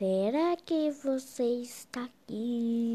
Será que você está aqui?